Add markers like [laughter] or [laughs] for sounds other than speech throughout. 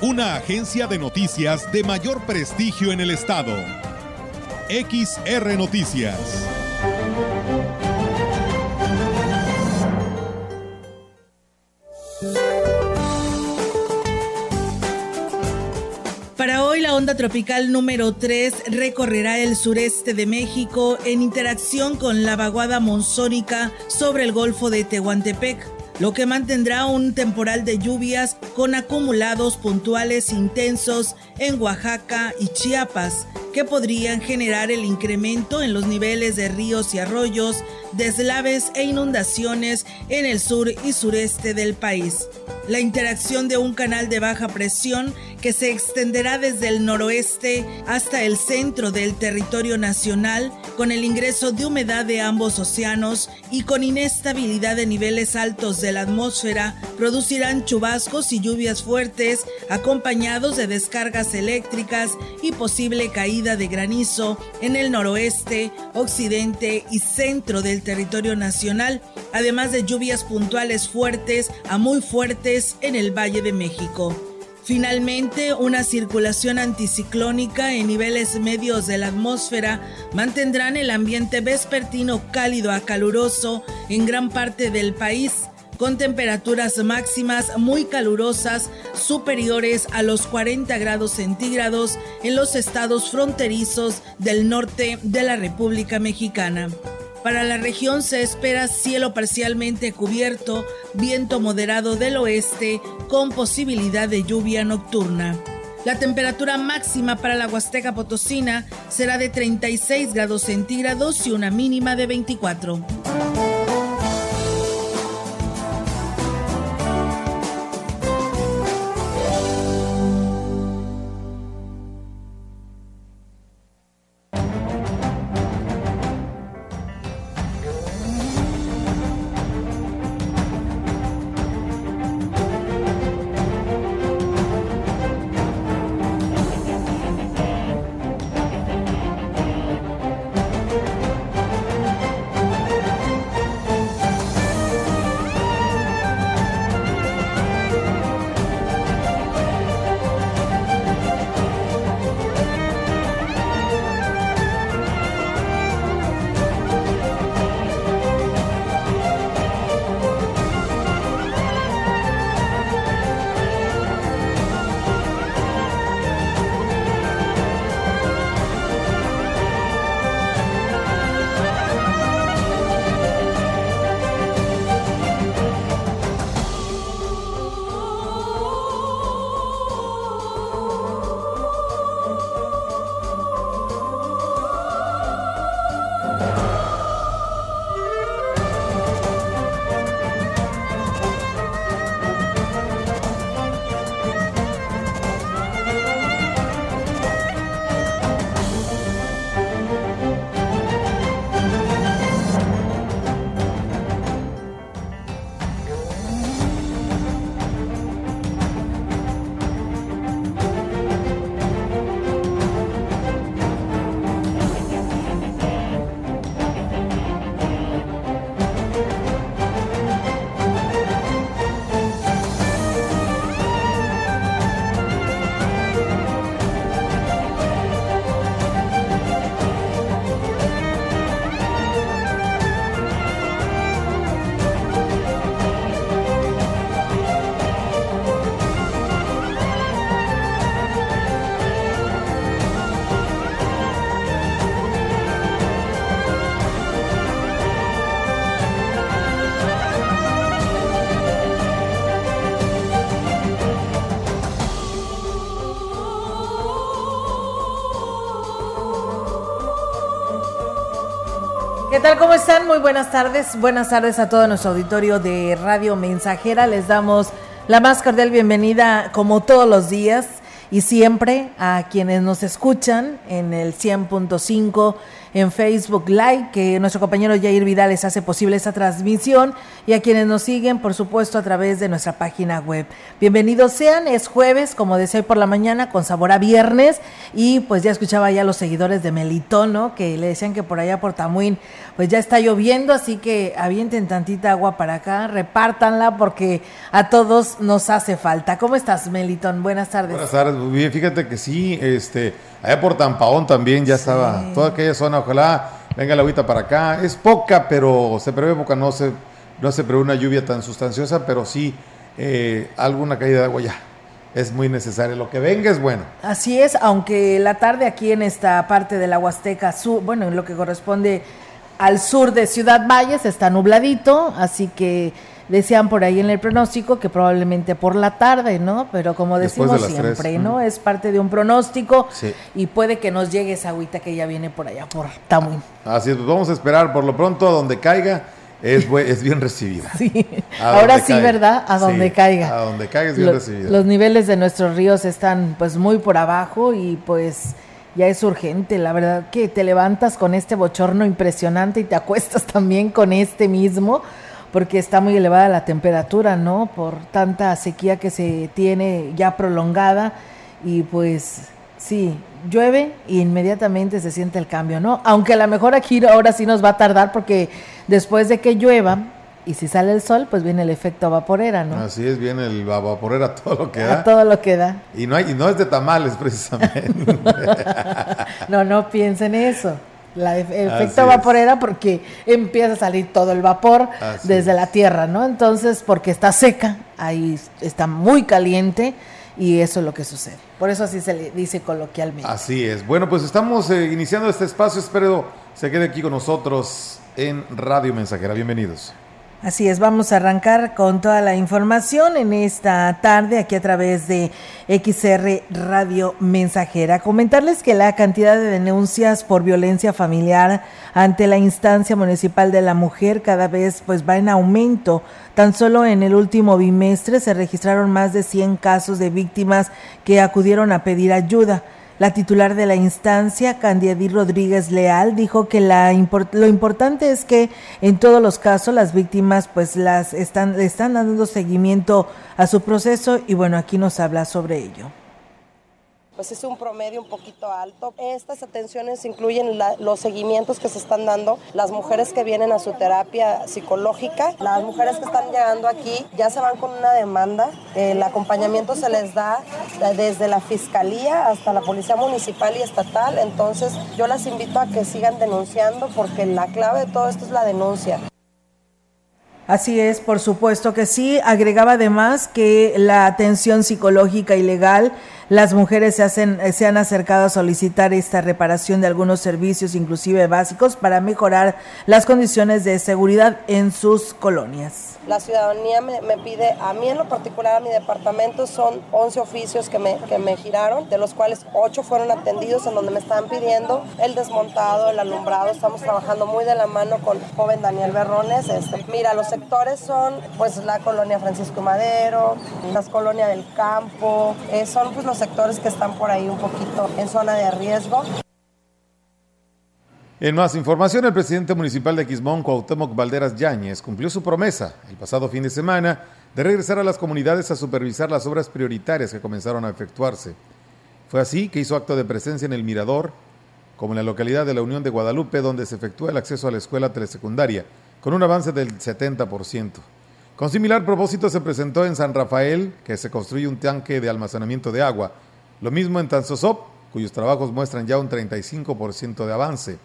Una agencia de noticias de mayor prestigio en el estado. XR Noticias. Para hoy la onda tropical número 3 recorrerá el sureste de México en interacción con la vaguada monzónica sobre el Golfo de Tehuantepec, lo que mantendrá un temporal de lluvias con acumulados puntuales intensos en Oaxaca y Chiapas, que podrían generar el incremento en los niveles de ríos y arroyos, deslaves e inundaciones en el sur y sureste del país la interacción de un canal de baja presión que se extenderá desde el noroeste hasta el centro del territorio nacional con el ingreso de humedad de ambos océanos y con inestabilidad de niveles altos de la atmósfera producirán chubascos y lluvias fuertes acompañados de descargas eléctricas y posible caída de granizo en el noroeste, occidente y centro del territorio nacional, además de lluvias puntuales fuertes a muy fuertes en el Valle de México. Finalmente, una circulación anticiclónica en niveles medios de la atmósfera mantendrán el ambiente vespertino cálido a caluroso en gran parte del país, con temperaturas máximas muy calurosas superiores a los 40 grados centígrados en los estados fronterizos del norte de la República Mexicana. Para la región se espera cielo parcialmente cubierto, viento moderado del oeste con posibilidad de lluvia nocturna. La temperatura máxima para la Huasteca Potosina será de 36 grados centígrados y una mínima de 24. Tal? ¿Cómo están? Muy buenas tardes. Buenas tardes a todo nuestro auditorio de Radio Mensajera. Les damos la más cordial bienvenida como todos los días. y siempre a quienes nos escuchan en el 100.5 en Facebook Live, que nuestro compañero Jair Vidal les hace posible esta transmisión, y a quienes nos siguen, por supuesto, a través de nuestra página web. Bienvenidos sean, es jueves, como decía hoy por la mañana, con sabor a viernes, y pues ya escuchaba ya los seguidores de Melitón, ¿no? Que le decían que por allá por Tamuín, pues ya está lloviendo, así que avienten tantita agua para acá, repártanla, porque a todos nos hace falta. ¿Cómo estás, Melitón? Buenas tardes. Buenas tardes, bien, fíjate que sí, este Allá por Tampaón también ya estaba, toda aquella zona, ojalá venga la agüita para acá. Es poca, pero se prevé poca, no se, no se prevé una lluvia tan sustanciosa, pero sí eh, alguna caída de agua ya. Es muy necesario. Lo que venga es bueno. Así es, aunque la tarde aquí en esta parte de la Huasteca Sur, bueno, en lo que corresponde al sur de Ciudad Valles, está nubladito, así que decían por ahí en el pronóstico que probablemente por la tarde, ¿no? Pero como decimos siempre, ¿no? Es parte de un pronóstico y puede que nos llegue esa agüita que ya viene por allá, por Tamuín. Así es, pues vamos a esperar por lo pronto a donde caiga. Es, es bien recibida. [laughs] Sí, ahora sí, ¿verdad? A donde caiga. A donde caiga es bien recibida. Los niveles de nuestros ríos están pues muy por abajo y pues ya es urgente. La verdad que te levantas con este bochorno impresionante y te acuestas [laughs] también con este mismo porque está muy elevada la temperatura, ¿no? Por tanta sequía que se tiene ya prolongada y pues sí, llueve e inmediatamente se siente el cambio, ¿no? Aunque a lo mejor aquí ahora sí nos va a tardar porque después de que llueva y si sale el sol, pues viene el efecto vaporera, ¿no? Así es, viene el vaporera todo lo que da. A todo lo que da. Y no hay y no es de tamales [laughs] precisamente. [laughs] no, no piensen eso la efecto vaporera porque empieza a salir todo el vapor desde la tierra, ¿no? Entonces, porque está seca, ahí está muy caliente y eso es lo que sucede. Por eso así se le dice coloquialmente. Así es. Bueno, pues estamos eh, iniciando este espacio, espero se quede aquí con nosotros en Radio Mensajera. Bienvenidos. Así es, vamos a arrancar con toda la información en esta tarde aquí a través de XR Radio Mensajera. Comentarles que la cantidad de denuncias por violencia familiar ante la instancia municipal de la mujer cada vez pues va en aumento. Tan solo en el último bimestre se registraron más de 100 casos de víctimas que acudieron a pedir ayuda. La titular de la instancia, Candiadí Rodríguez Leal, dijo que la lo importante es que en todos los casos las víctimas pues las están, están dando seguimiento a su proceso y bueno, aquí nos habla sobre ello pues es un promedio un poquito alto. Estas atenciones incluyen los seguimientos que se están dando, las mujeres que vienen a su terapia psicológica, las mujeres que están llegando aquí ya se van con una demanda, el acompañamiento se les da desde la fiscalía hasta la policía municipal y estatal, entonces yo las invito a que sigan denunciando porque la clave de todo esto es la denuncia. Así es, por supuesto que sí. Agregaba además que la atención psicológica y legal las mujeres se, hacen, eh, se han acercado a solicitar esta reparación de algunos servicios, inclusive básicos, para mejorar las condiciones de seguridad en sus colonias. La ciudadanía me, pide, a mí en lo particular, a mi departamento, son 11 oficios que me, que me giraron, de los cuales 8 fueron atendidos, en donde me están pidiendo el desmontado, el alumbrado. Estamos trabajando muy de la mano con joven Daniel Berrones. Este, mira, los sectores son pues la colonia Francisco Madero, las colonias del campo, eh, son pues los sectores que están por ahí un poquito en zona de riesgo. En más información, el presidente municipal de Quismón, Cuauhtémoc Valderas Yáñez, cumplió su promesa el pasado fin de semana de regresar a las comunidades a supervisar las obras prioritarias que comenzaron a efectuarse. Fue así que hizo acto de presencia en el Mirador, como en la localidad de la Unión de Guadalupe, donde se efectúa el acceso a la escuela telesecundaria, con un avance del 70%. Con similar propósito se presentó en San Rafael que se construye un tanque de almacenamiento de agua. Lo mismo en Tanzosop, cuyos trabajos muestran ya un 35% de avance.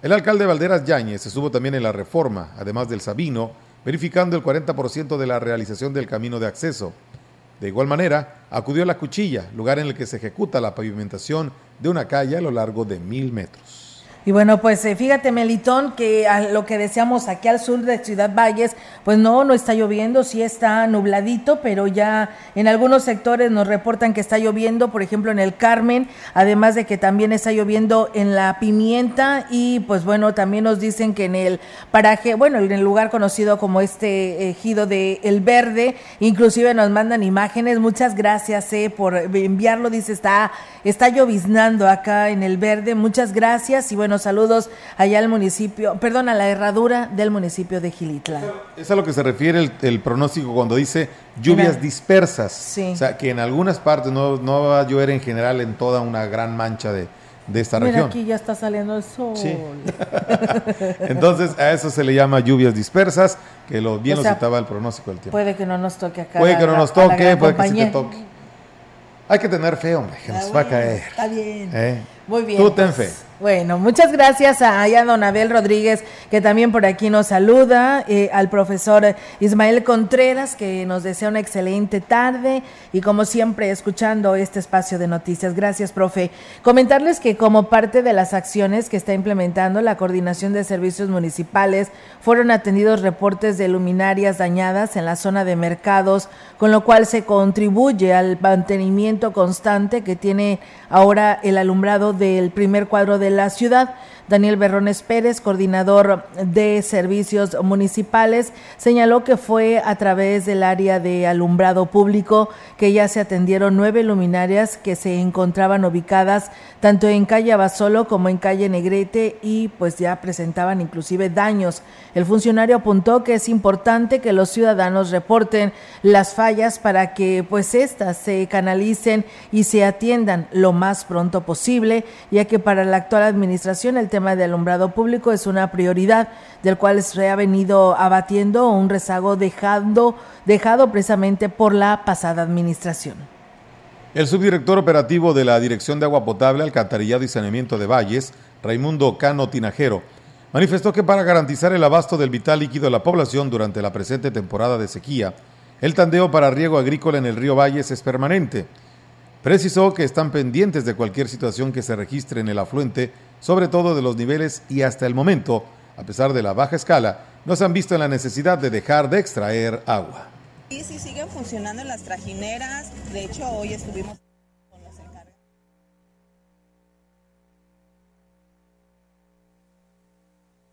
El alcalde Valderas Yáñez estuvo también en la reforma, además del Sabino, verificando el 40% de la realización del camino de acceso. De igual manera, acudió a La Cuchilla, lugar en el que se ejecuta la pavimentación de una calle a lo largo de mil metros. Y bueno, pues eh, fíjate, Melitón, que a lo que deseamos aquí al sur de Ciudad Valles, pues no, no está lloviendo, sí está nubladito, pero ya en algunos sectores nos reportan que está lloviendo, por ejemplo en el Carmen, además de que también está lloviendo en la Pimienta y pues bueno, también nos dicen que en el paraje, bueno, en el lugar conocido como este ejido de El Verde, inclusive nos mandan imágenes, muchas gracias eh, por enviarlo, dice, está, está lloviznando acá en El Verde, muchas gracias y bueno, saludos allá al municipio, perdón, a la herradura del municipio de Gilitla. Es a lo que se refiere el, pronóstico cuando dice lluvias dispersas. O sea, que en algunas partes no, va a llover en general en toda una gran mancha de, esta Mira, región. aquí ya está saliendo el sol. [laughs] Entonces, a eso se le llama lluvias dispersas, que lo, bien lo citaba el pronóstico del tiempo. Puede que no nos toque acá. Puede que no nos toque, puede que sí te toque. Hay que tener fe, hombre, que nos va a caer. Está bien. ¿Eh? Muy bien. Tú ten pues. fe. Bueno, muchas gracias a, a don Abel Rodríguez, que también por aquí nos saluda, eh, al profesor Ismael Contreras, que nos desea una excelente tarde y como siempre escuchando este espacio de noticias. Gracias, profe. Comentarles que como parte de las acciones que está implementando la Coordinación de Servicios Municipales, fueron atendidos reportes de luminarias dañadas en la zona de mercados, con lo cual se contribuye al mantenimiento constante que tiene ahora el alumbrado del primer cuadro de de la ciudad. Daniel Berrones Pérez, coordinador de servicios municipales, señaló que fue a través del área de alumbrado público que ya se atendieron nueve luminarias que se encontraban ubicadas tanto en calle Abasolo como en calle Negrete y pues ya presentaban inclusive daños. El funcionario apuntó que es importante que los ciudadanos reporten las fallas para que pues éstas se canalicen y se atiendan lo más pronto posible, ya que para la actual administración el tema de alumbrado público es una prioridad del cual se ha venido abatiendo un rezago dejando, dejado precisamente por la pasada administración. El subdirector operativo de la Dirección de Agua Potable, Alcantarillado y Saneamiento de Valles, Raimundo Cano Tinajero, manifestó que para garantizar el abasto del vital líquido a la población durante la presente temporada de sequía, el tandeo para riego agrícola en el río Valles es permanente. Precisó que están pendientes de cualquier situación que se registre en el afluente sobre todo de los niveles y hasta el momento, a pesar de la baja escala, no se han visto en la necesidad de dejar de extraer agua. Sí, sí siguen funcionando las trajineras. De hecho, hoy estuvimos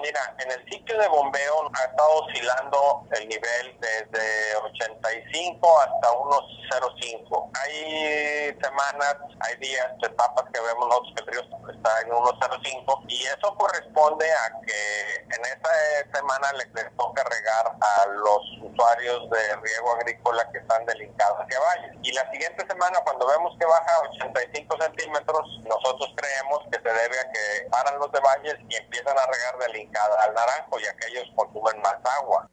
Mira, en el sitio de bombeo ha estado oscilando el nivel desde 85 hasta unos 0,5. Hay semanas, hay días, etapas que vemos nosotros que el río está en unos 0,5 y eso corresponde a que en esa semana les, toca regar a los usuarios de riego agrícola que están delincados hacia valles. Y la siguiente semana, cuando vemos que baja a 85 centímetros, nosotros creemos que se debe a que paran los de valles y empiezan a regar delincados al naranjo y aquellos consumen más agua.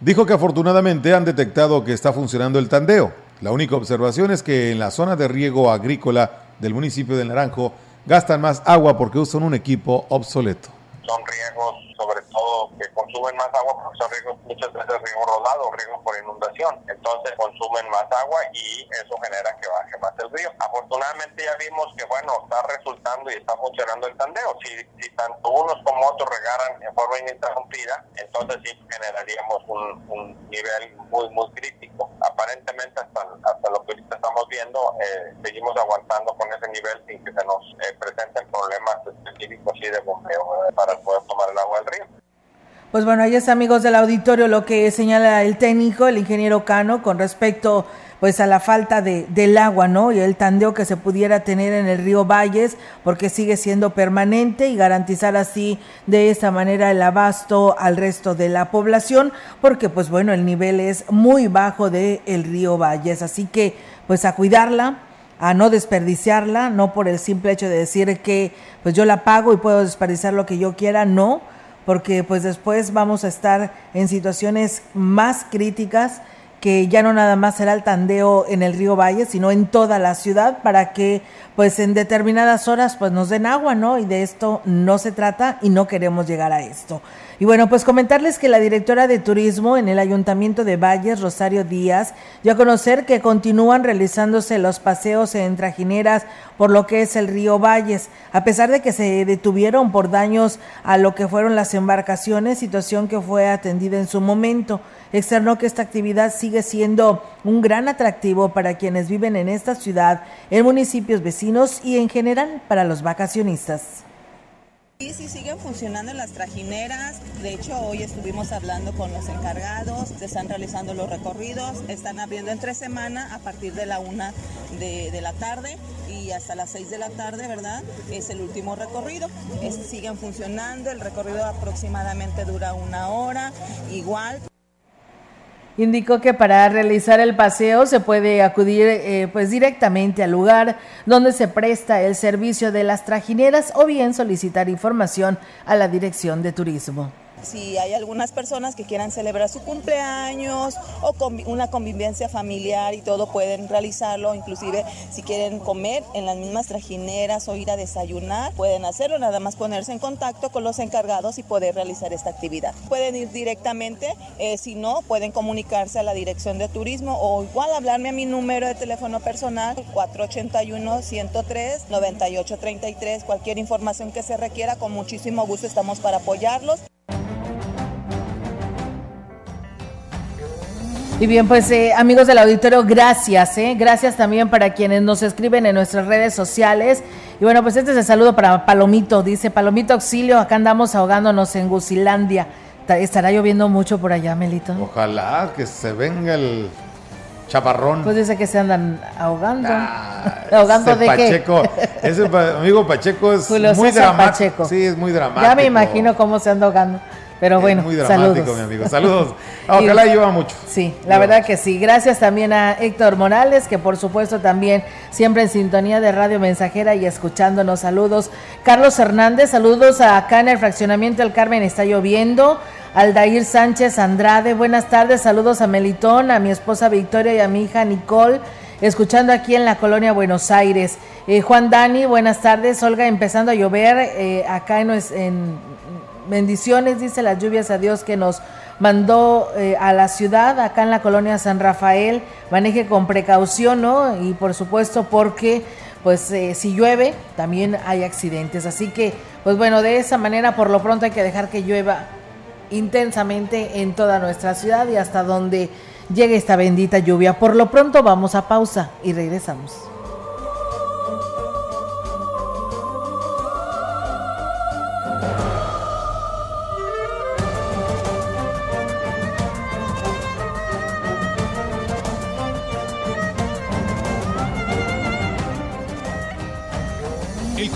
Dijo que afortunadamente han detectado que está funcionando el tandeo. La única observación es que en la zona de riego agrícola del municipio de Naranjo gastan más agua porque usan un equipo obsoleto. Son riegos sobre todo que consumen más agua porque son riegos muchas veces riego rodado, riego por inundación. Entonces consumen más agua y eso genera que baje más el río. Afortunadamente ya vimos que bueno, está resultando y está funcionando el tandeo. Si, si tanto unos como otros regaran en forma ininterrumpida, entonces sí generaríamos un, un nivel muy, muy crítico. Aparentemente hasta, hasta lo que estamos viendo, eh, seguimos aguantando con ese nivel sin que se nos eh, presenten problemas específicos y de bombeo eh, para poder tomar el agua del pues bueno, ahí es amigos del auditorio lo que señala el técnico, el ingeniero Cano, con respecto pues a la falta de, del agua, ¿no? Y el tandeo que se pudiera tener en el río Valles, porque sigue siendo permanente y garantizar así de esta manera el abasto al resto de la población, porque pues bueno, el nivel es muy bajo del el río Valles, así que pues a cuidarla, a no desperdiciarla, no por el simple hecho de decir que pues yo la pago y puedo desperdiciar lo que yo quiera, no, porque pues después vamos a estar en situaciones más críticas que ya no nada más será el tandeo en el río Valle, sino en toda la ciudad para que pues en determinadas horas pues nos den agua, ¿no? Y de esto no se trata y no queremos llegar a esto. Y bueno, pues comentarles que la directora de turismo en el Ayuntamiento de Valles, Rosario Díaz, dio a conocer que continúan realizándose los paseos en trajineras por lo que es el río Valles, a pesar de que se detuvieron por daños a lo que fueron las embarcaciones, situación que fue atendida en su momento. Externó que esta actividad sigue siendo un gran atractivo para quienes viven en esta ciudad, en municipios vecinos y en general para los vacacionistas. Sí, sí, siguen funcionando las trajineras. De hecho, hoy estuvimos hablando con los encargados, se están realizando los recorridos, están abriendo entre semana a partir de la una de, la tarde y hasta las seis de la tarde, ¿verdad? Es el último recorrido. siguen funcionando, el recorrido aproximadamente dura una hora, igual. Indicó que para realizar el paseo se puede acudir eh, pues directamente al lugar donde se presta el servicio de las trajineras o bien solicitar información a la Dirección de Turismo. Si hay algunas personas que quieran celebrar su cumpleaños o una convivencia familiar y todo, pueden realizarlo. Inclusive si quieren comer en las mismas trajineras o ir a desayunar, pueden hacerlo. Nada más ponerse en contacto con los encargados y poder realizar esta actividad. Pueden ir directamente, eh, si no, pueden comunicarse a la dirección de turismo o igual hablarme a mi número de teléfono personal 481-103-9833. Cualquier información que se requiera, con muchísimo gusto estamos para apoyarlos. Y bien, pues eh, amigos del auditorio, gracias, ¿eh? Gracias también para quienes nos escriben en nuestras redes sociales. Y bueno, pues este es el saludo para Palomito, dice Palomito Auxilio, acá andamos ahogándonos en Gusilandia. ¿Estará lloviendo mucho por allá, Melito? Ojalá que se venga el chaparrón. Pues dice que se andan ahogando. Ah, ¿Ahogando de Pacheco, Ese amigo Pacheco es muy dramático. Sí, es muy dramático. Ya me imagino cómo se anda ahogando. Pero bueno, muy dramático, mi amigo. Saludos. [laughs] Ojalá lleva mucho. Sí, la verdad que sí. Gracias también a Héctor Morales, que por supuesto también siempre en sintonía de Radio Mensajera y escuchándonos. Saludos. Carlos Hernández, saludos a acá en el fraccionamiento El Carmen está lloviendo. Aldair Sánchez Andrade, buenas tardes. Saludos a Melitón, a mi esposa Victoria y a mi hija Nicole escuchando aquí en la colonia Buenos Aires. Eh, Juan Dani, buenas tardes. Olga, empezando a llover eh, acá en, en, bendiciones, dice las lluvias a Dios que nos mandó eh, a la ciudad, acá en la colonia San Rafael, maneje con precaución, ¿no? Y por supuesto porque, pues, eh, si llueve, también hay accidentes. Así que, pues bueno, de esa manera, por lo pronto hay que dejar que llueva intensamente en toda nuestra ciudad y hasta donde llegue esta bendita lluvia. Por lo pronto vamos a pausa y regresamos.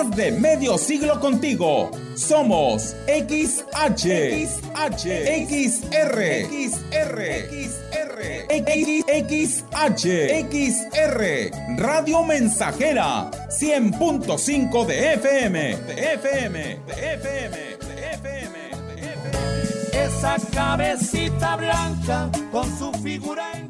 Más de medio siglo contigo. Somos XH, XH, XR, XR, XR, XH, XR, Radio Mensajera, 100.5 de FM, de FM, de FM, de FM, de FM. Esa cabecita blanca con su figura en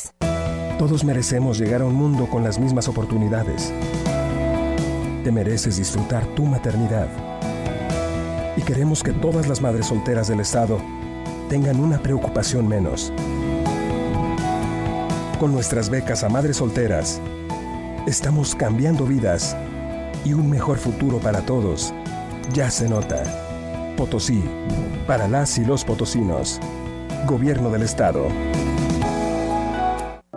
Todos merecemos llegar a un mundo con las mismas oportunidades. Te mereces disfrutar tu maternidad. Y queremos que todas las madres solteras del Estado tengan una preocupación menos. Con nuestras becas a madres solteras, estamos cambiando vidas y un mejor futuro para todos ya se nota. Potosí, para las y los potosinos. Gobierno del Estado.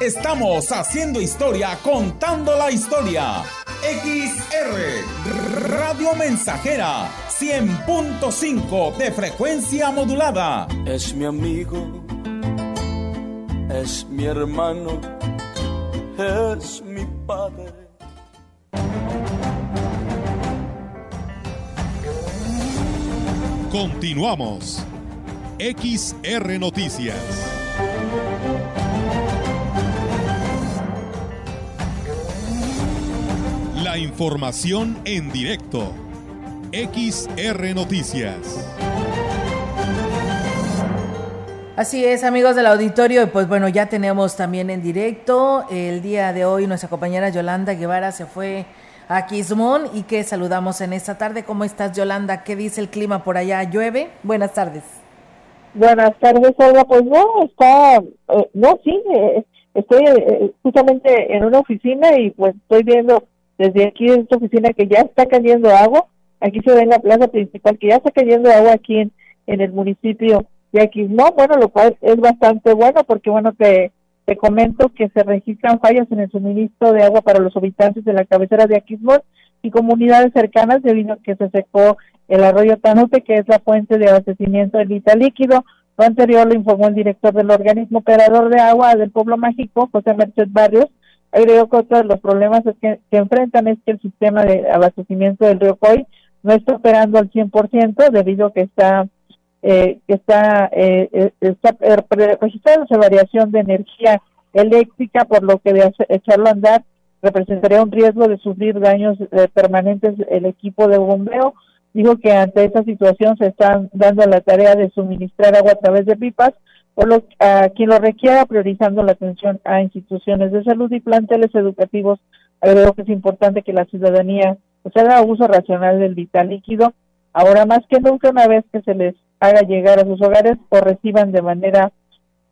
Estamos haciendo historia, contando la historia. XR Radio Mensajera 100.5 de frecuencia modulada. Es mi amigo, es mi hermano, es mi padre. Continuamos. XR Noticias. La información en directo. XR Noticias. Así es, amigos del auditorio, pues bueno, ya tenemos también en directo el día de hoy nuestra compañera Yolanda Guevara se fue a Quismón y que saludamos en esta tarde. ¿Cómo estás, Yolanda? ¿Qué dice el clima por allá? ¿Llueve? Buenas tardes. Buenas tardes, Olga. Pues no, está, eh, no, sí, eh, estoy eh, justamente en una oficina y pues estoy viendo desde aquí en esta oficina que ya está cayendo agua. Aquí se ve en la plaza principal que ya está cayendo agua aquí en, el municipio de Aquismón, bueno, lo cual es bastante bueno porque, bueno, te, te comento que se registran fallas en el suministro de agua para los habitantes de la cabecera de Aquismón y comunidades cercanas debido a que se secó el arroyo Tanote, que es la fuente de abastecimiento del vital líquido. Lo anterior lo informó el director del organismo operador de agua del pueblo mágico, José Merced Barrios, Creo que otro de los problemas que, enfrentan es que el sistema de abastecimiento del río Coy no está operando al 100% debido a que está eh, está, eh, eh está registrándose variación de energía eléctrica, por lo que de echarlo a andar representaría un riesgo de sufrir daños eh, permanentes el equipo de bombeo. Dijo que ante esta situación se están dando la tarea de suministrar agua a través de pipas o lo, a quien lo requiera, priorizando la atención a instituciones de salud y planteles educativos. Creo que es importante que la ciudadanía pues, haga uso racional del vital líquido, ahora más que nunca una vez que se les haga llegar a sus hogares o reciban de manera,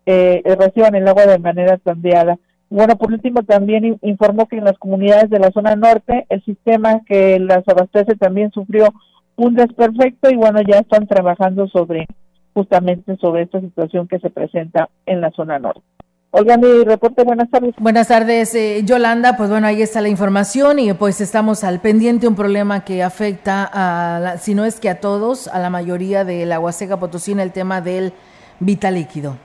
eh, reciban el agua de manera tandeada. Bueno, por último, también informó que en las comunidades de la zona norte el sistema que las abastece también sufrió un desperfecto y bueno, ya están trabajando sobre justamente sobre esta situación que se presenta en la zona norte. Olga, mi reporte, buenas tardes. Buenas tardes, eh, Yolanda. Pues bueno, ahí está la información y pues estamos al pendiente, un problema que afecta a, si no es que a todos, a la mayoría de la Huasteca Potosina, el tema del vital líquido.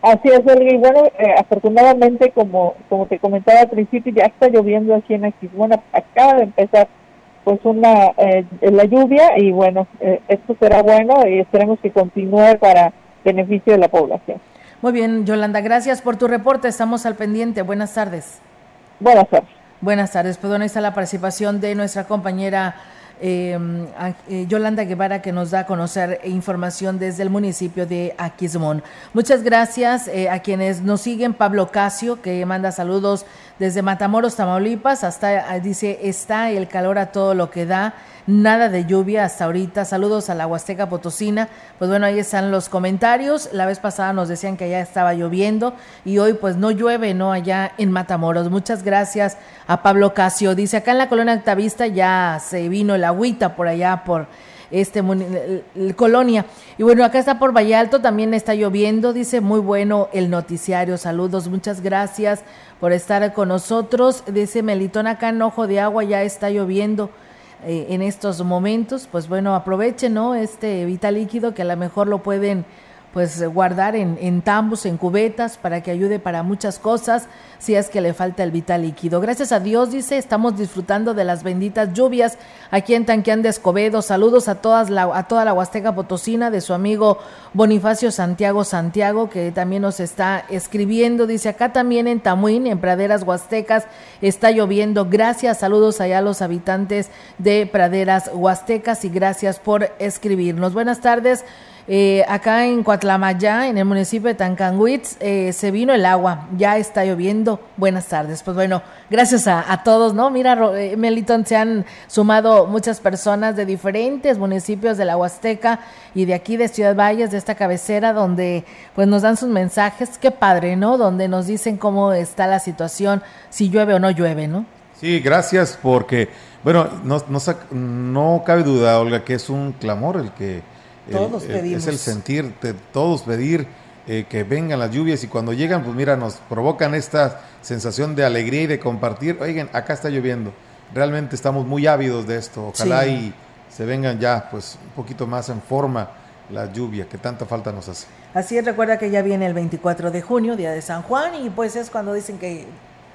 Así es, Olga. Y bueno, eh, afortunadamente, como, como te comentaba al principio, ya está lloviendo aquí en Aquismona. Acaba de empezar pues una eh, la lluvia y bueno, eh, esto será bueno y esperemos que continúe para beneficio de la población. Muy bien, Yolanda, gracias por tu reporte, estamos al pendiente. Buenas tardes. Buenas tardes. Buenas tardes, pues bueno, está la participación de nuestra compañera em, eh, Yolanda Guevara que nos da a conocer información desde el municipio de Aquismón. Muchas gracias eh, a quienes nos siguen, Pablo Casio que manda saludos desde Matamoros, Tamaulipas, hasta, ah, dice, está el calor a todo lo que da, nada de lluvia hasta ahorita. Saludos a la Huasteca Potosina. Pues bueno, ahí están los comentarios. La vez pasada nos decían que allá estaba lloviendo y hoy pues no llueve, ¿no? Allá en Matamoros. Muchas gracias a Pablo Casio. Dice, acá en la colonia Octavista ya se vino el agüita por allá, por este colonia. Y bueno, acá está por Valle Alto, también está lloviendo, dice, muy bueno el noticiario, saludos, muchas gracias por estar con nosotros. Dice Melitón, acá en Ojo de Agua ya está lloviendo. Eh, en estos momentos, pues bueno, aprovechen, ¿no? Este vital líquido que a lo mejor lo pueden pues guardar en, en tambos, en cubetas, para que ayude para muchas cosas, si es que le falta el vital líquido. Gracias a Dios, dice, estamos disfrutando de las benditas lluvias aquí en Tanquián de Escobedo. Saludos a, todas la, a toda la Huasteca Potosina, de su amigo Bonifacio Santiago Santiago, que también nos está escribiendo. Dice, acá también en Tamuín, en Praderas Huastecas, está lloviendo. Gracias, saludos allá a los habitantes de Praderas Huastecas y gracias por escribirnos. Buenas tardes. Eh, acá en Coatlamayá, en el municipio de Tancanguitz, eh, se vino el agua, ya está lloviendo. Buenas tardes. Pues bueno, gracias a, todos, ¿no? Mira, eh, Melitón, se han sumado muchas personas de diferentes municipios de la Huasteca y de aquí de Ciudad Valles, de esta cabecera, donde pues nos dan sus mensajes. Qué padre, ¿no? Donde nos dicen cómo está la situación, si llueve o no llueve, ¿no? Sí, gracias porque, bueno, no, no, no cabe duda, Olga, que es un clamor el que todos pedimos. Es el sentir de todos pedir eh, que vengan las lluvias y cuando llegan, pues mira, nos provocan esta sensación de alegría y de compartir. Oigan, acá está lloviendo. Realmente estamos muy ávidos de esto. Ojalá y se vengan ya, pues, un poquito más en forma la lluvia que tanta falta nos hace. Así es, recuerda que ya viene el 24 de junio, día de San Juan, y pues es cuando dicen que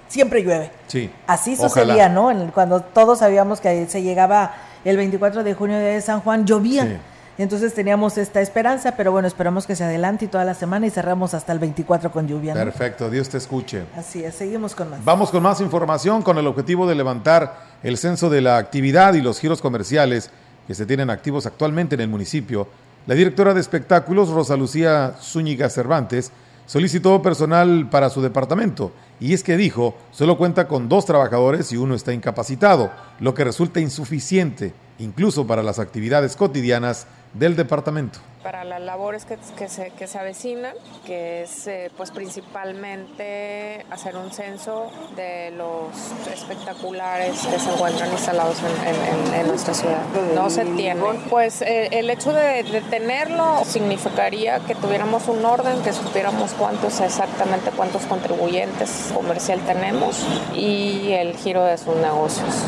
siempre llueve. Sí. Así sucedía, ¿no? Cuando todos sabíamos que se llegaba el 24 de junio, día de San Juan, llovía. Sí. Entonces teníamos esta esperanza, pero bueno, esperamos que se adelante y toda la semana y cerramos hasta el 24 con lluvia. Perfecto, Dios te escuche. Así es, seguimos con más. Vamos con más información con el objetivo de levantar el censo de la actividad y los giros comerciales que se tienen activos actualmente en el municipio. La directora de espectáculos, Rosa Lucía Zúñiga Cervantes, solicitó personal para su departamento y es que dijo, solo cuenta con dos trabajadores y uno está incapacitado, lo que resulta insuficiente incluso para las actividades cotidianas del departamento. Para las labores que, que, se, que se avecinan, que es eh, pues principalmente hacer un censo de los espectaculares que se encuentran instalados en, nuestra ciudad. No se tiene. Pues eh, el hecho de, de, tenerlo significaría que tuviéramos un orden, que supiéramos cuántos exactamente cuántos contribuyentes comercial tenemos y el giro de sus negocios.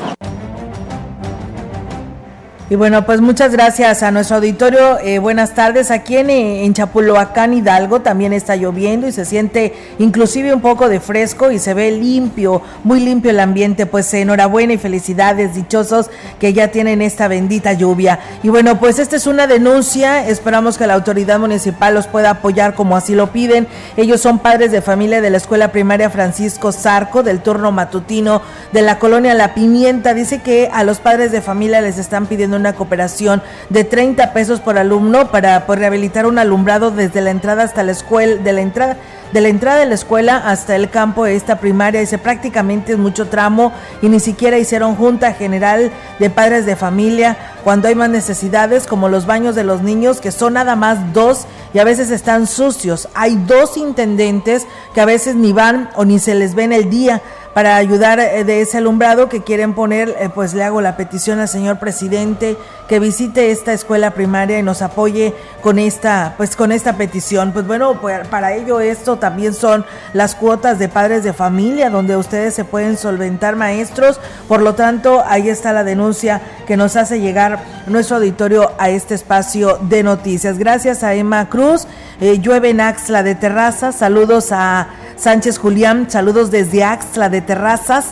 Y bueno, pues muchas gracias a nuestro auditorio. Eh, buenas tardes. Aquí en, en Chapuloacán, Hidalgo, también está lloviendo y se siente inclusive un poco de fresco y se ve limpio, muy limpio el ambiente. Pues enhorabuena y felicidades, dichosos que ya tienen esta bendita lluvia. Y bueno, pues esta es una denuncia. Esperamos que la autoridad municipal los pueda apoyar como así lo piden. Ellos son padres de familia de la escuela primaria Francisco Zarco del turno matutino de la colonia La Pimienta. Dice que a los padres de familia les están pidiendo una cooperación de 30 pesos por alumno para rehabilitar un alumbrado desde la entrada hasta la escuela, de la entrada de la entrada de la escuela hasta el campo de esta primaria. Dice prácticamente es mucho tramo y ni siquiera hicieron junta general de padres de familia cuando hay más necesidades como los baños de los niños que son nada más dos y a veces están sucios. Hay dos intendentes que a veces ni van o ni se les ven el día para ayudar eh, de ese alumbrado que quieren poner, eh, pues le hago la petición al señor presidente que visite esta escuela primaria y nos apoye con esta, pues con esta petición. Pues bueno, pues para ello esto también son las cuotas de padres de familia, donde ustedes se pueden solventar maestros. Por lo tanto, ahí está la denuncia que nos hace llegar nuestro auditorio a este espacio de noticias. Gracias a Emma Cruz, eh, llueve en Axla de Terraza, saludos a Sánchez Julián, saludos desde Axla de Terrazas.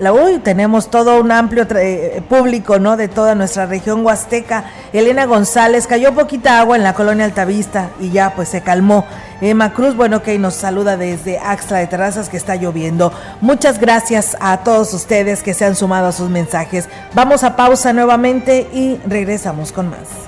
La, uy, tenemos todo un amplio eh, público, ¿no? De toda nuestra región huasteca. Elena González, cayó poquita agua en la colonia Altavista y ya pues se calmó. Emma Cruz, bueno, que nos saluda desde Axla de Terrazas que está lloviendo. Muchas gracias a todos ustedes que se han sumado a sus mensajes. Vamos a pausa nuevamente y regresamos con más.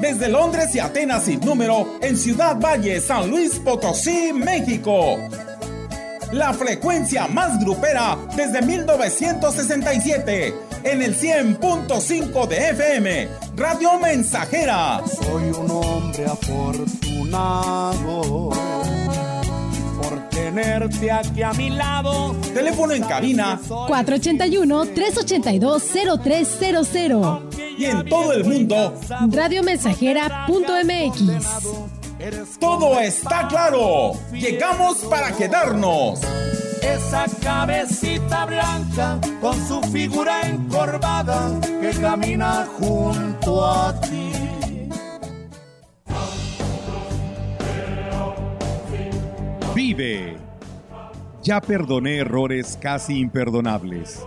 desde Londres y Atenas sin número en Ciudad Valle, San Luis Potosí, México. la frecuencia más grupera desde 1967, en el 100.5 de FM, Radio Mensajera. Soy un hombre afortunado por tenerte aquí a mi lado. Teléfono en cabina 481-382-0300. Y en todo el mundo, radiomensajera.mx. Todo está claro. Llegamos para quedarnos. Esa cabecita blanca con su figura encorvada que camina junto a ti. Vive. Ya perdoné errores casi imperdonables.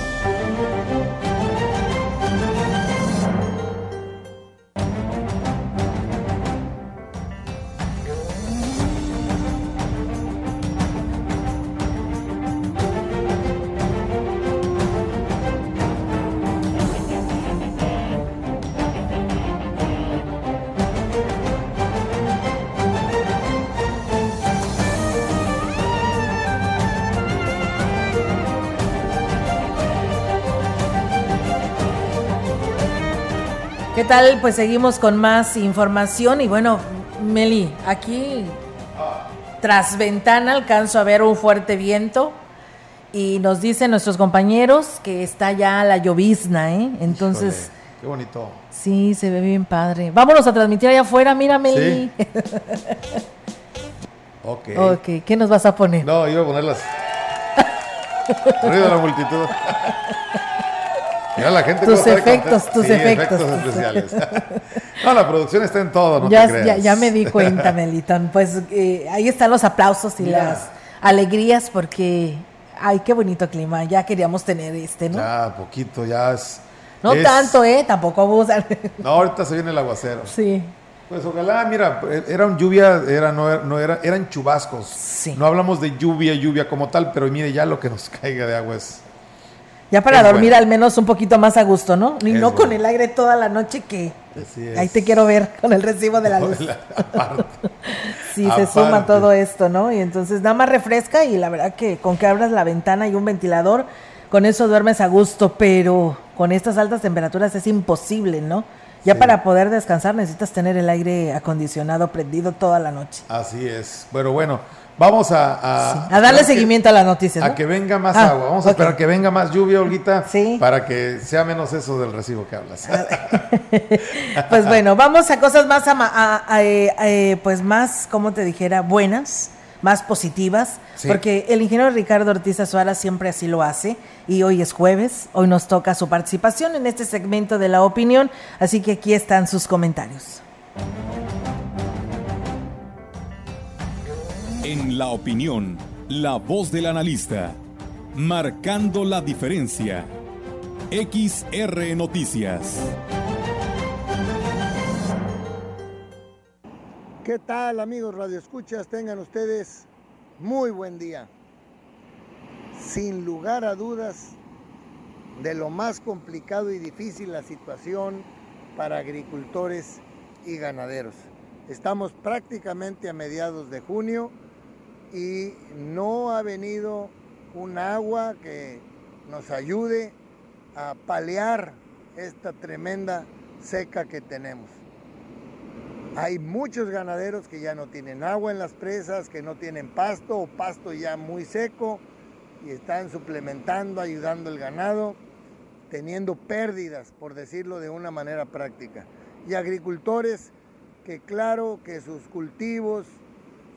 Tal? Pues seguimos con más información y bueno, Meli, aquí tras ventana alcanzo a ver un fuerte viento y nos dicen nuestros compañeros que está ya la llovizna, ¿eh? Entonces... Híjole, qué bonito. Sí, se ve bien padre. Vámonos a transmitir allá afuera, mira, Meli. [laughs] Ok. ok, ¿qué nos vas a poner? No, iba a ponerlas. [laughs] Ruido de la multitud. [laughs] Mira la gente Tus efectos, tus Sí, efectos. especiales. [laughs] no, la producción está en todo, no ya, te creas. ya, ya me di cuenta, [laughs] Melitón. Pues eh, ahí están los aplausos y las alegrías porque, ay, qué bonito clima. Ya queríamos tener este, ¿no? Ya, poquito, ya es. no es- tanto, ¿eh? Tampoco abusan. [laughs] No, ahorita se viene el aguacero. sí. Pues ojalá, mira, era un lluvia, era, no, no era, eran chubascos. No hablamos de lluvia, lluvia como tal, pero mire, ya lo que nos caiga de agua es. Ya para Es dormir bueno. al menos un poquito más a gusto, ¿no? Y Es no con el aire toda la noche que ahí te quiero ver con el recibo de la luz. [laughs] Sí, se suma Aparte. todo esto, ¿no? Y entonces nada más refresca y la verdad que con que abras la ventana y un ventilador, con eso duermes a gusto, pero con estas altas temperaturas es imposible, ¿no? Ya Sí. para poder descansar necesitas tener el aire acondicionado prendido toda la noche. Así es. Pero bueno, vamos a. A, A darle que- seguimiento a las noticias, A que venga más Ah, agua. Vamos a esperar que venga más lluvia, Olguita. Para que sea menos eso del recibo que hablas. [laughs] Pues bueno, vamos a cosas más, a- a- eh, eh, pues más, como te dijera, buenas, más positivas, Sí. porque el ingeniero Ricardo Ortiz Azuara siempre así lo hace, y hoy es jueves, hoy nos toca su participación en este segmento de la opinión, así que aquí están sus comentarios. En la opinión, la voz del analista, marcando la diferencia. XR Noticias. ¿Qué tal amigos radioescuchas? Tengan ustedes muy buen día. Sin lugar a dudas, de lo más complicado y difícil la situación para agricultores y ganaderos. Estamos prácticamente a mediados de junio y no ha venido un agua que nos ayude a paliar esta tremenda seca que tenemos. Hay muchos ganaderos que ya no tienen agua en las presas, que no tienen pasto o pasto ya muy seco y están suplementando, ayudando al ganado, teniendo pérdidas, por decirlo de una manera práctica. Y agricultores que claro que sus cultivos,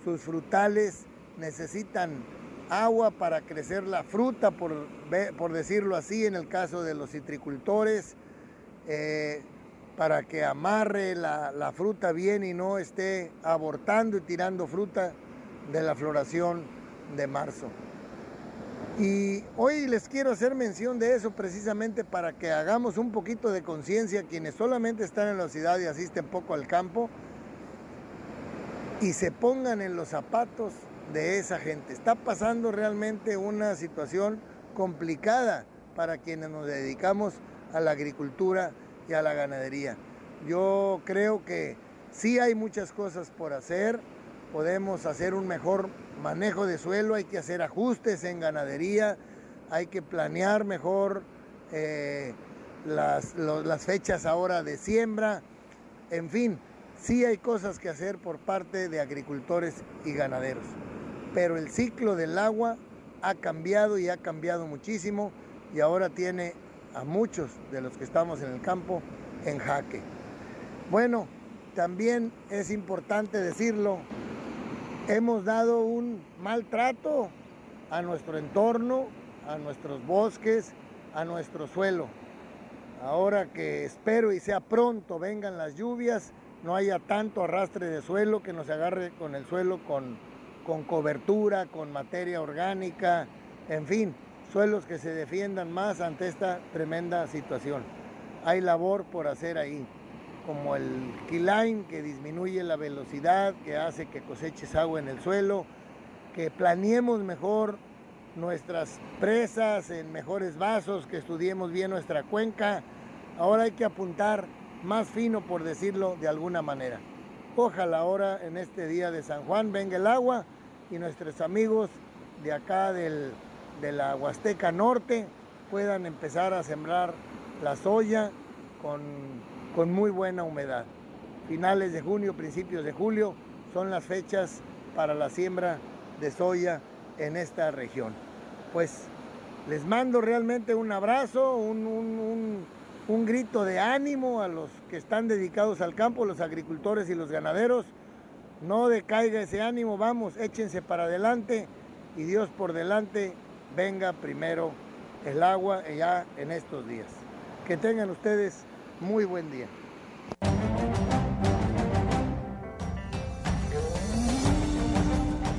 sus frutales necesitan agua para crecer la fruta, por, por decirlo así, en el caso de los citricultores, eh, para que amarre la, la fruta bien y no esté abortando y tirando fruta de la floración de marzo. Y hoy les quiero hacer mención de eso precisamente para que hagamos un poquito de conciencia quienes solamente están en la ciudad y asisten poco al campo y se pongan en los zapatos de esa gente. Está pasando realmente una situación complicada para quienes nos dedicamos a la agricultura y a la ganadería. Yo creo que sí hay muchas cosas por hacer, podemos hacer un mejor manejo de suelo, hay que hacer ajustes en ganadería, hay que planear mejor eh, las, fechas ahora de siembra, en fin, sí hay cosas que hacer por parte de agricultores y ganaderos, pero el ciclo del agua ha cambiado y ha cambiado muchísimo y ahora tiene a muchos de los que estamos en el campo en jaque. Bueno, también es importante decirlo, hemos dado un maltrato a nuestro entorno, a nuestros bosques, a nuestro suelo. Ahora que espero y sea pronto vengan las lluvias, no haya tanto arrastre de suelo que nos agarre con el suelo con con cobertura, con materia orgánica, en fin, suelos que se defiendan más ante esta tremenda situación. Hay labor por hacer ahí, como el keyline que disminuye la velocidad, que hace que coseches agua en el suelo, que planeemos mejor nuestras presas en mejores vasos, que estudiemos bien nuestra cuenca. Ahora hay que apuntar más fino, por decirlo de alguna manera. Ojalá ahora en este día de San Juan venga el agua y nuestros amigos de acá del, de la Huasteca Norte puedan empezar a sembrar la soya con, con muy buena humedad. Finales de junio, principios de julio son las fechas para la siembra de soya en esta región. Pues les mando realmente un abrazo, un, un, grito de ánimo a los que están dedicados al campo, los agricultores y los ganaderos. No decaiga ese ánimo, vamos, échense para adelante y Dios por delante venga primero el agua ya en estos días. Que tengan ustedes muy buen día.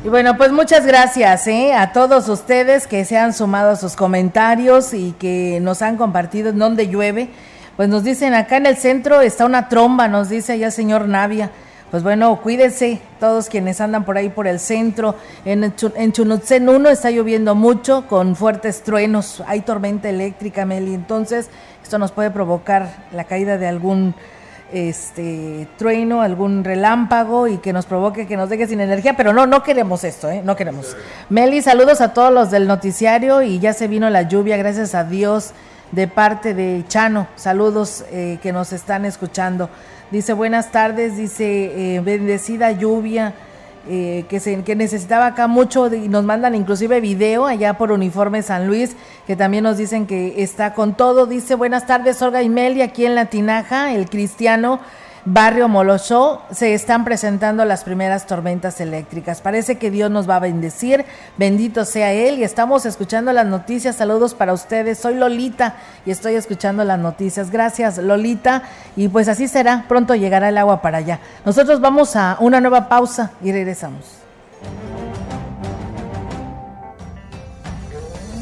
Y bueno, pues muchas gracias ¿eh? a todos ustedes que se han sumado a sus comentarios y que nos han compartido en donde llueve. Pues nos dicen acá en el centro está una tromba, nos dice allá el señor Navia. Pues bueno, cuídense todos quienes andan por ahí por el centro. En, en Chunutzen 1 está lloviendo mucho con fuertes truenos. Hay tormenta eléctrica, Meli. Entonces, esto nos puede provocar la caída de algún este trueno, algún relámpago y que nos provoque que nos deje sin energía, pero no, no queremos esto, ¿eh? no queremos. Meli, saludos a todos los del noticiario y ya se vino la lluvia, gracias a Dios, de parte de Chano. Saludos eh, que nos están escuchando. Dice buenas tardes, dice eh, bendecida lluvia. Eh, que, necesitaba acá mucho y nos mandan inclusive video allá por Uniforme San Luis, que también nos dicen que está con todo. Dice buenas tardes, Olga y Meli, aquí en La Tinaja, el cristiano barrio Molosó se están presentando las primeras tormentas eléctricas. Parece que Dios nos va a bendecir, bendito sea Él y estamos escuchando las noticias. Saludos para ustedes, soy Lolita y estoy escuchando las noticias. Gracias Lolita y pues así será, pronto llegará el agua para allá. Nosotros vamos a una nueva pausa y regresamos.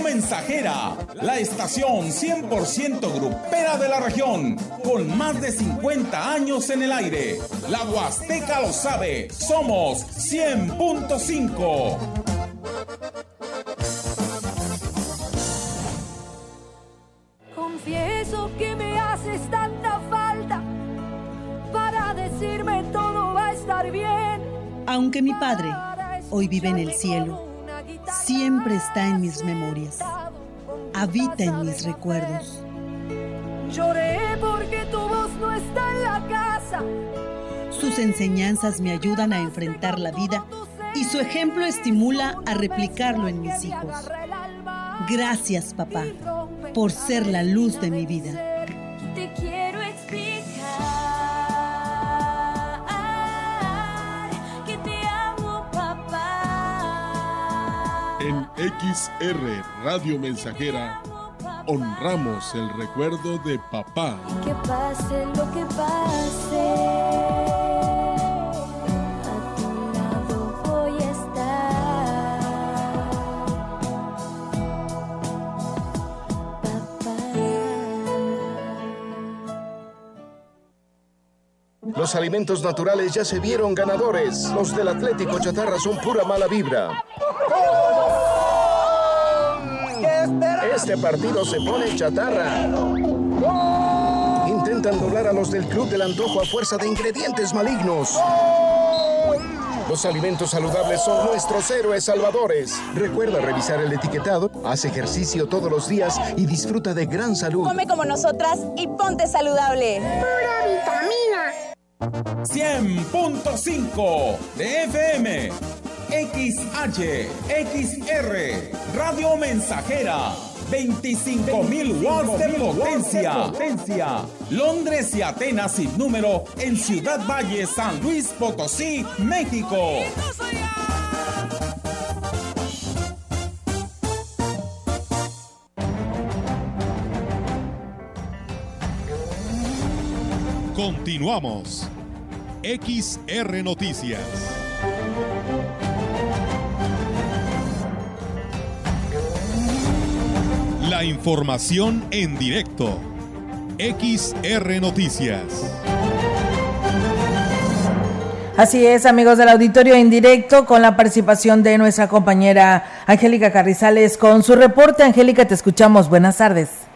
Mensajera, la estación 100% grupera de la región, con más de 50 años en el aire. La Huasteca lo sabe, somos 100.5. Confieso que me haces tanta falta para decirme todo va a estar bien. Aunque mi padre hoy vive en el cielo, siempre está en mis memorias, habita en mis recuerdos. Lloré porque tu voz no está en la casa. Sus enseñanzas me ayudan a enfrentar la vida y su ejemplo estimula a replicarlo en mis hijos. Gracias, papá, por ser la luz de mi vida. XR Radio Mensajera honramos el recuerdo de papá. Que pase lo que pase. A tu lado voy a Los alimentos naturales ya se vieron ganadores. Los del Atlético Chatarra son pura mala vibra. Este partido se pone chatarra. Intentan doblar a los del Club del Antojo a fuerza de ingredientes malignos. Los alimentos saludables son nuestros héroes salvadores. Recuerda revisar el etiquetado, haz ejercicio todos los días y disfruta de gran salud. Come como nosotras y ponte saludable. Pura vitamina. 100.5 de FM. XH, XR, Radio Mensajera. 25.000 watts de potencia. potencia. Londres y Atenas sin número en Ciudad Valle, San Luis Potosí, México. Continuamos. XR Noticias. La información en directo. XR Noticias. Así es, amigos del auditorio en directo, con la participación de nuestra compañera Angélica Carrizales con su reporte. Angélica, te escuchamos. Buenas tardes.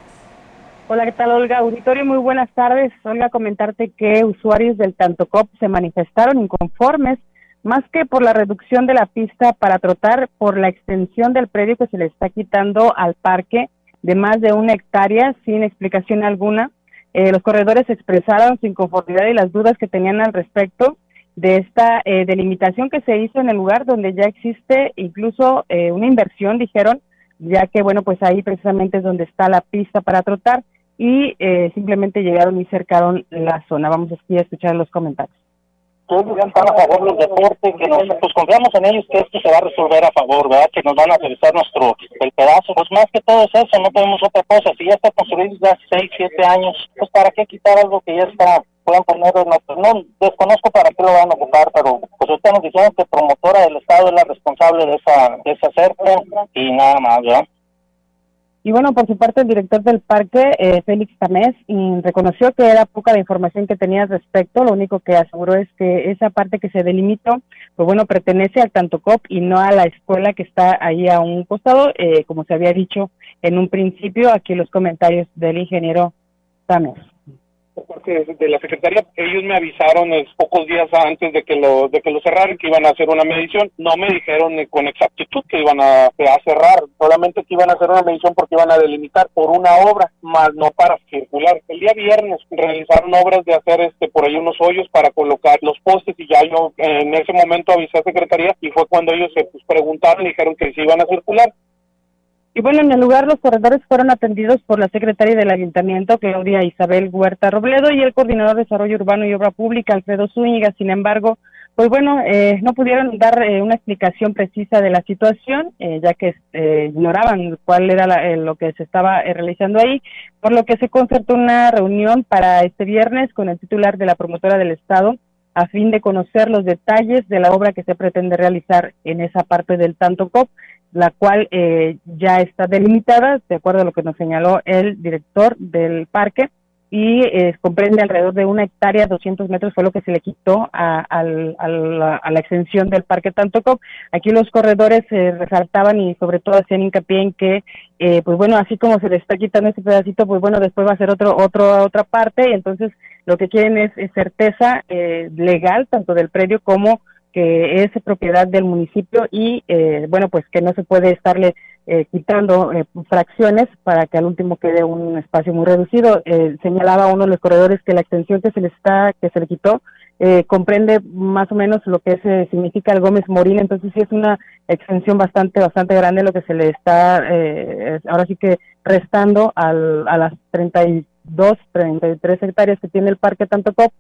Hola, ¿qué tal, Olga? Auditorio, muy buenas tardes. Olga, comentarte que usuarios del Tantocop se manifestaron inconformes, más que por la reducción de la pista para trotar, por la extensión del predio que se le está quitando al parque de más de una hectárea sin explicación alguna. Eh, los corredores expresaron su inconformidad y las dudas que tenían al respecto de esta eh, delimitación que se hizo en el lugar donde ya existe incluso eh, una inversión, dijeron, ya que, bueno, pues ahí precisamente es donde está la pista para trotar y simplemente llegaron y cercaron la zona. Vamos aquí a escuchar los comentarios están a favor del deporte, que nosotros confiamos en ellos que esto se va a resolver a favor, ¿verdad? Que nos van a realizar nuestro, el pedazo. Pues más que todo es eso, no podemos otra cosa. Si ya está construido ya hace 6, 7 años, pues para qué quitar algo que ya está, puedan poner, no, no desconozco para qué lo van a ocupar, pero pues usted nos dijeron que promotora del Estado es la responsable de esa, de esa cerca y nada más, ¿verdad? Y bueno, por su parte, el director del parque, eh, Félix Tamés, reconoció que era poca la información que tenía al respecto. Lo único que aseguró es que esa parte que se delimitó, pues bueno, pertenece al Tantocop y no a la escuela que está ahí a un costado, eh, como se había dicho en un principio. Aquí los comentarios del ingeniero Tamés por parte de la secretaría. Ellos me avisaron pocos días antes de que lo de que lo cerraran que iban a hacer una medición. No me dijeron con exactitud que iban a, cerrar solamente que iban a hacer una medición porque iban a delimitar por una obra más no para circular. El día viernes realizaron obras de hacer este por ahí unos hoyos para colocar los postes y ya yo en ese momento avisé a secretaría y fue cuando ellos se pues, preguntaron y dijeron que se iban a circular y bueno, en el lugar los corredores fueron atendidos por la secretaria del Ayuntamiento, Claudia Isabel Huerta Robledo, y el coordinador de Desarrollo Urbano y Obra Pública, Alfredo Zúñiga. Sin embargo, pues bueno, eh, no pudieron dar eh, una explicación precisa de la situación, eh, ya que ignoraban cuál era lo que se estaba realizando ahí, por lo que se concertó una reunión para este viernes con el titular de la promotora del Estado, a fin de conocer los detalles de la obra que se pretende realizar en esa parte del Tanto Cop la cual eh, ya está delimitada, de acuerdo a lo que nos señaló el director del parque, y eh, comprende alrededor de una hectárea, 200 metros fue lo que se le quitó a, la, extensión del parque Tantocop. Aquí los corredores eh, resaltaban y sobre todo hacían hincapié en que, pues bueno, así como se le está quitando ese pedacito, pues bueno, después va a ser otro, otro, otra parte, y entonces lo que quieren es certeza legal, tanto del predio como que es propiedad del municipio y eh, bueno pues que no se puede estarle eh, quitando eh, fracciones para que al último quede un espacio muy reducido. Señalaba uno de los corredores que la extensión que se le está que se le quitó comprende más o menos lo que es, significa el Gómez Morín. Entonces sí es una extensión bastante bastante grande lo que se le está ahora sí que restando al, a las 32 33 hectáreas que tiene el parque Tanto Pop.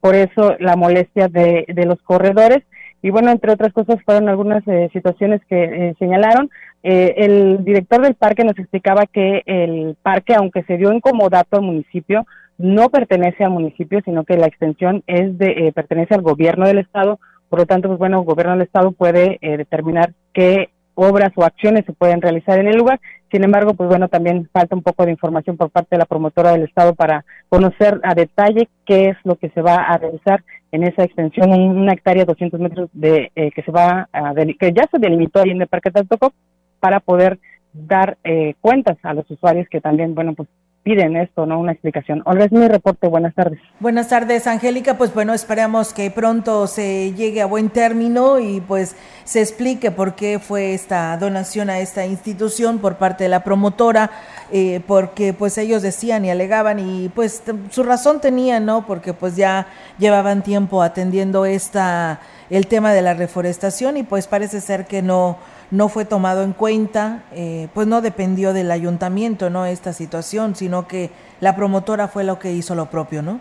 Por eso la molestia de, de los corredores y bueno, entre otras cosas fueron algunas eh, situaciones que eh, señalaron. Eh, el director del parque nos explicaba que el parque, aunque se dio en comodato al municipio, no pertenece al municipio, sino que la extensión es de pertenece al gobierno del estado. Por lo tanto, pues bueno, el gobierno del estado puede determinar qué obras o acciones se pueden realizar en el lugar. Sin embargo, pues bueno, también falta un poco de información por parte de la promotora del Estado para conocer a detalle qué es lo que se va a realizar en esa extensión, una hectárea, 200 metros de eh, que se va a, que ya se delimitó ahí en el Parque Tantoco para poder dar eh, cuentas a los usuarios que también, bueno, pues piden esto, ¿no? Una explicación. Olga, es mi reporte. Buenas tardes. Buenas tardes, Angélica. Pues bueno, esperamos que pronto se llegue a buen término y pues se explique por qué fue esta donación a esta institución por parte de la promotora, eh, porque pues ellos decían y alegaban y pues su razón tenían, ¿no? Porque pues ya llevaban tiempo atendiendo esta el tema de la reforestación y pues parece ser que no no fue tomado en cuenta, eh, pues no dependió del ayuntamiento, ¿no? Esta situación, sino que la promotora fue lo que hizo lo propio, ¿no?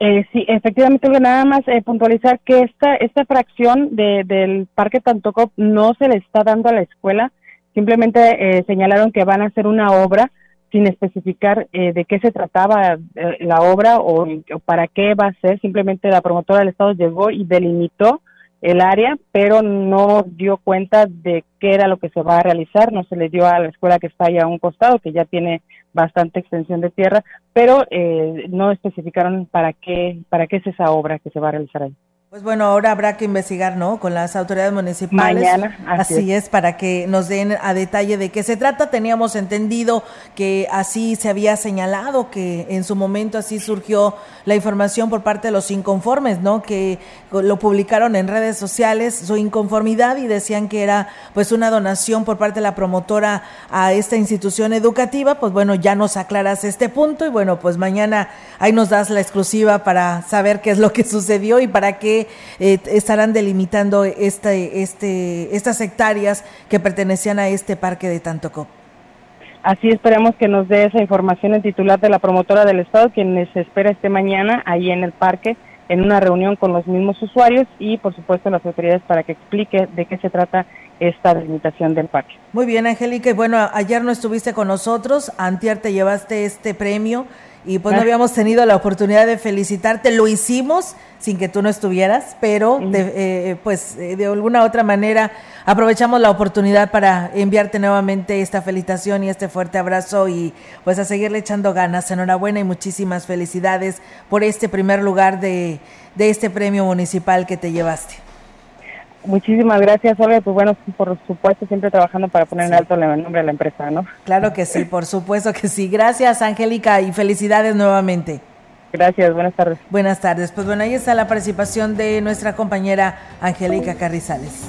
Eh, sí, efectivamente, nada más eh, puntualizar que esta, esta fracción de, del Parque Tantocop no se le está dando a la escuela, simplemente eh, señalaron que van a hacer una obra sin especificar eh, de qué se trataba la obra o, o, para qué va a ser, simplemente la promotora del Estado llegó y delimitó el área, pero no dio cuenta de qué era lo que se va a realizar, no se le dio a la escuela que está allá a un costado, que ya tiene bastante extensión de tierra, pero eh, no especificaron para qué, para qué es esa obra que se va a realizar ahí. Pues bueno, ahora habrá que investigar, ¿no? Con las autoridades municipales. Mañana, así, es. para que nos den a detalle de qué se trata. Teníamos entendido que así se había señalado, que en su momento así surgió la información por parte de los inconformes, ¿no? Que lo publicaron en redes sociales, su inconformidad y decían que era pues una donación por parte de la promotora a esta institución educativa. Pues bueno, ya nos aclaras este punto y bueno, pues mañana ahí nos das la exclusiva para saber qué es lo que sucedió y para qué eh, estarán delimitando este, este, estas hectáreas que pertenecían a este parque de Tantocop. Así esperamos que nos dé esa información el titular de la promotora del Estado, quien se espera este mañana ahí en el parque en una reunión con los mismos usuarios y por supuesto las autoridades para que explique de qué se trata esta delimitación del parque. Muy bien, Angélica, y bueno, ayer no estuviste con nosotros, antier te llevaste este premio y pues no habíamos tenido la oportunidad de felicitarte, lo hicimos sin que tú no estuvieras, pero de, eh, pues eh, de alguna otra manera aprovechamos la oportunidad para enviarte nuevamente esta felicitación y este fuerte abrazo y pues a seguirle echando ganas. Enhorabuena y muchísimas felicidades por este primer lugar de, de este premio municipal que te llevaste. Muchísimas gracias, Olga. Pues bueno, por supuesto, siempre trabajando para poner en alto el nombre de la empresa, ¿no? Claro que sí, por supuesto que sí. Gracias, Angélica, y felicidades nuevamente. Gracias, buenas tardes. Buenas tardes. Pues bueno, ahí está la participación de nuestra compañera Angélica Carrizales.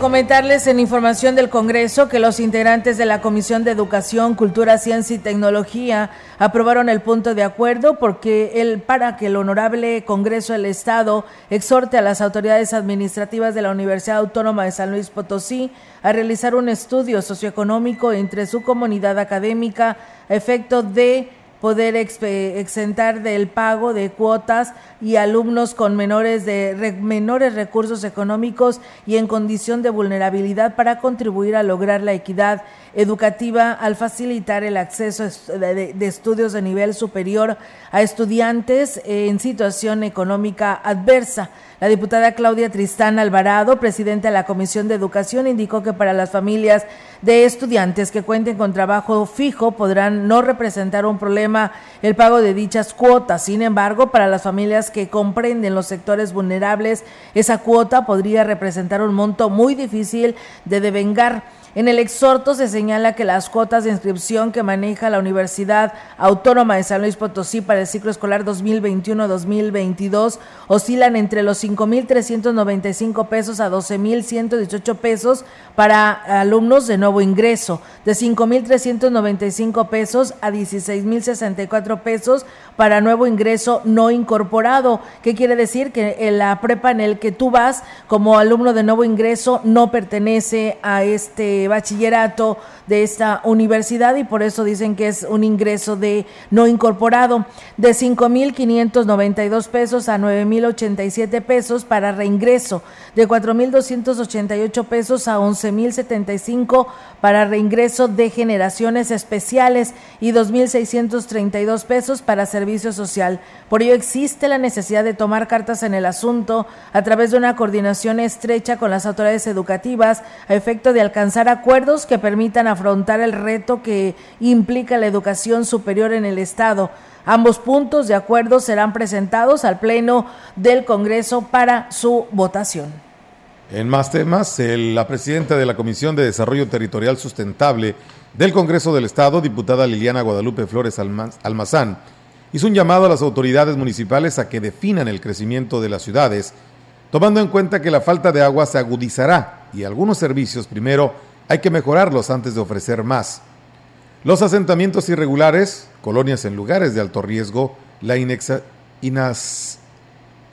Comentarles en información del Congreso que los integrantes de la Comisión de Educación, Cultura, Ciencia y Tecnología aprobaron el punto de acuerdo porque el, para que el honorable Congreso del Estado exhorte a las autoridades administrativas de la Universidad Autónoma de San Luis Potosí a realizar un estudio socioeconómico entre su comunidad académica a efecto de poder exentar del pago de cuotas y alumnos con menores de menores recursos económicos y en condición de vulnerabilidad para contribuir a lograr la equidad educativa al facilitar el acceso de, estudios de nivel superior a estudiantes en situación económica adversa. La diputada Claudia Tristán Alvarado, presidenta de la Comisión de Educación, indicó que para las familias de estudiantes que cuenten con trabajo fijo podrán no representar un problema el pago de dichas cuotas. Sin embargo, para las familias que comprenden los sectores vulnerables, esa cuota podría representar un monto muy difícil de devengar. En el exhorto se señala que las cuotas de inscripción que maneja la Universidad Autónoma de San Luis Potosí para el ciclo escolar 2021-2022 oscilan entre los 5.395 pesos a 12.118 pesos para alumnos de nuevo ingreso, de 5.395 pesos a 16.064 pesos para nuevo ingreso no incorporado. ¿Qué quiere decir? Que la prepa en el que tú vas como alumno de nuevo ingreso no pertenece a este bachillerato de esta universidad y por eso dicen que es un ingreso de no incorporado de 5.592 pesos a 9.087 pesos para reingreso, de 4.288 pesos a 11.075 para reingreso de generaciones especiales y 2.632 pesos para servicio social. Por ello existe la necesidad de tomar cartas en el asunto a través de una coordinación estrecha con las autoridades educativas a efecto de alcanzar acuerdos que permitan afrontar el reto que implica la educación superior en el Estado. Ambos puntos de acuerdo serán presentados al Pleno del Congreso para su votación. En más temas, la presidenta de la Comisión de Desarrollo Territorial Sustentable, del Congreso del Estado, diputada Liliana Guadalupe Flores Almazán, hizo un llamado a las autoridades municipales a que definan el crecimiento de las ciudades, tomando en cuenta que la falta de agua se agudizará y algunos servicios primero hay que mejorarlos antes de ofrecer más. Los asentamientos irregulares, colonias en lugares de alto riesgo, la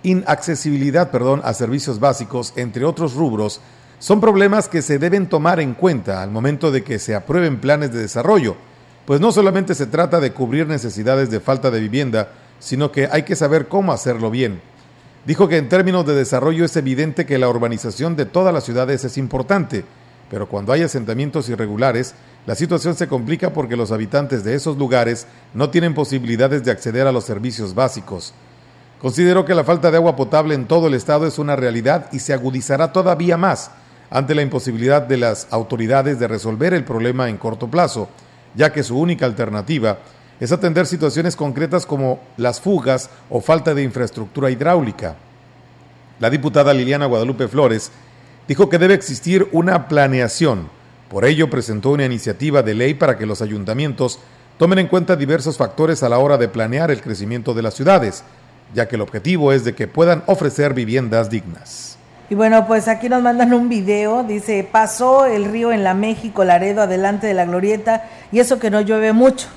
inaccesibilidad perdón, a servicios básicos, entre otros rubros, son problemas que se deben tomar en cuenta al momento de que se aprueben planes de desarrollo, pues no solamente se trata de cubrir necesidades de falta de vivienda, sino que hay que saber cómo hacerlo bien. Dijo que en términos de desarrollo es evidente que la urbanización de todas las ciudades es importante, pero cuando hay asentamientos irregulares, la situación se complica porque los habitantes de esos lugares no tienen posibilidades de acceder a los servicios básicos. Considero que la falta de agua potable en todo el estado es una realidad y se agudizará todavía más ante la imposibilidad de las autoridades de resolver el problema en corto plazo, ya que su única alternativa es atender situaciones concretas como las fugas o falta de infraestructura hidráulica. La diputada Liliana Guadalupe Flores dijo que debe existir una planeación. Por ello presentó una iniciativa de ley para que los ayuntamientos tomen en cuenta diversos factores a la hora de planear el crecimiento de las ciudades, ya que el objetivo es de que puedan ofrecer viviendas dignas. Y bueno, pues aquí nos mandan un video, dice, pasó el río en la México Laredo adelante de la glorieta y eso que no llueve mucho.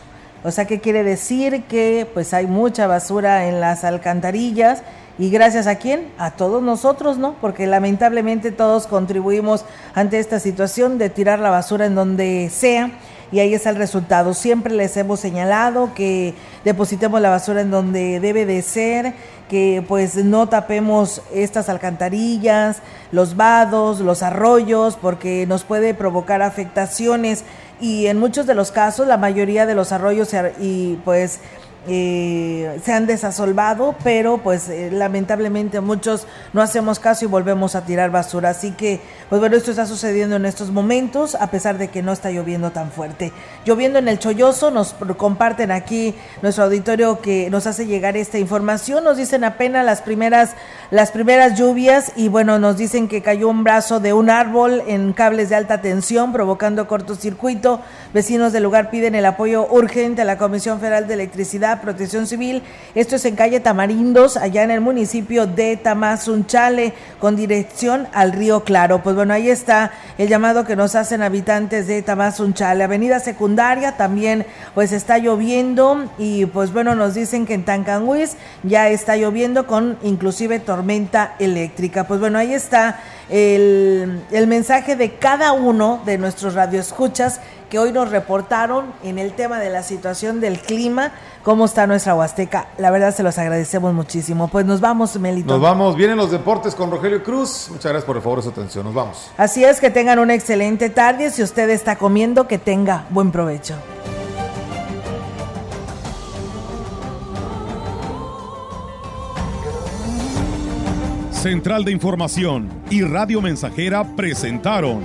O sea, ¿qué quiere decir? Que pues hay mucha basura en las alcantarillas y gracias a quién? A todos nosotros, ¿no? Porque lamentablemente todos contribuimos ante esta situación de tirar la basura en donde sea y ahí está el resultado. Siempre les hemos señalado que depositemos la basura en donde debe de ser, que pues no tapemos estas alcantarillas, los vados, los arroyos, porque nos puede provocar afectaciones y en muchos de los casos, la mayoría de los arroyos y pues eh, se han desasolvado, pero pues eh, lamentablemente muchos no hacemos caso y volvemos a tirar basura. Así que, pues bueno, esto está sucediendo en estos momentos, a pesar de que no está lloviendo tan fuerte. Lloviendo en el Cholloso, nos comparten aquí nuestro auditorio que nos hace llegar esta información, nos dicen apenas las primeras, las primeras lluvias y bueno, nos dicen que cayó un brazo de un árbol en cables de alta tensión, provocando cortocircuito. Vecinos del lugar piden el apoyo urgente a la Comisión Federal de Electricidad Protección Civil. Esto es en calle Tamarindos, allá en el municipio de Tamazunchale, con dirección al río Claro. Pues bueno, ahí está el llamado que nos hacen habitantes de Tamazunchale. Avenida Secundaria también pues está lloviendo y pues bueno, nos dicen que en Tancanhuiz ya está lloviendo con inclusive tormenta eléctrica. Pues bueno, ahí está el mensaje de cada uno de nuestros radioescuchas que hoy nos reportaron en el tema de la situación del clima, cómo está nuestra Huasteca. La verdad se los agradecemos muchísimo. Pues nos vamos, Melito. Nos vamos, vienen los deportes con Rogelio Cruz. Muchas gracias por el favor de su atención. Nos vamos. Así es, que tengan una excelente tarde. Si usted está comiendo, que tenga buen provecho. Central de Información y Radio Mensajera presentaron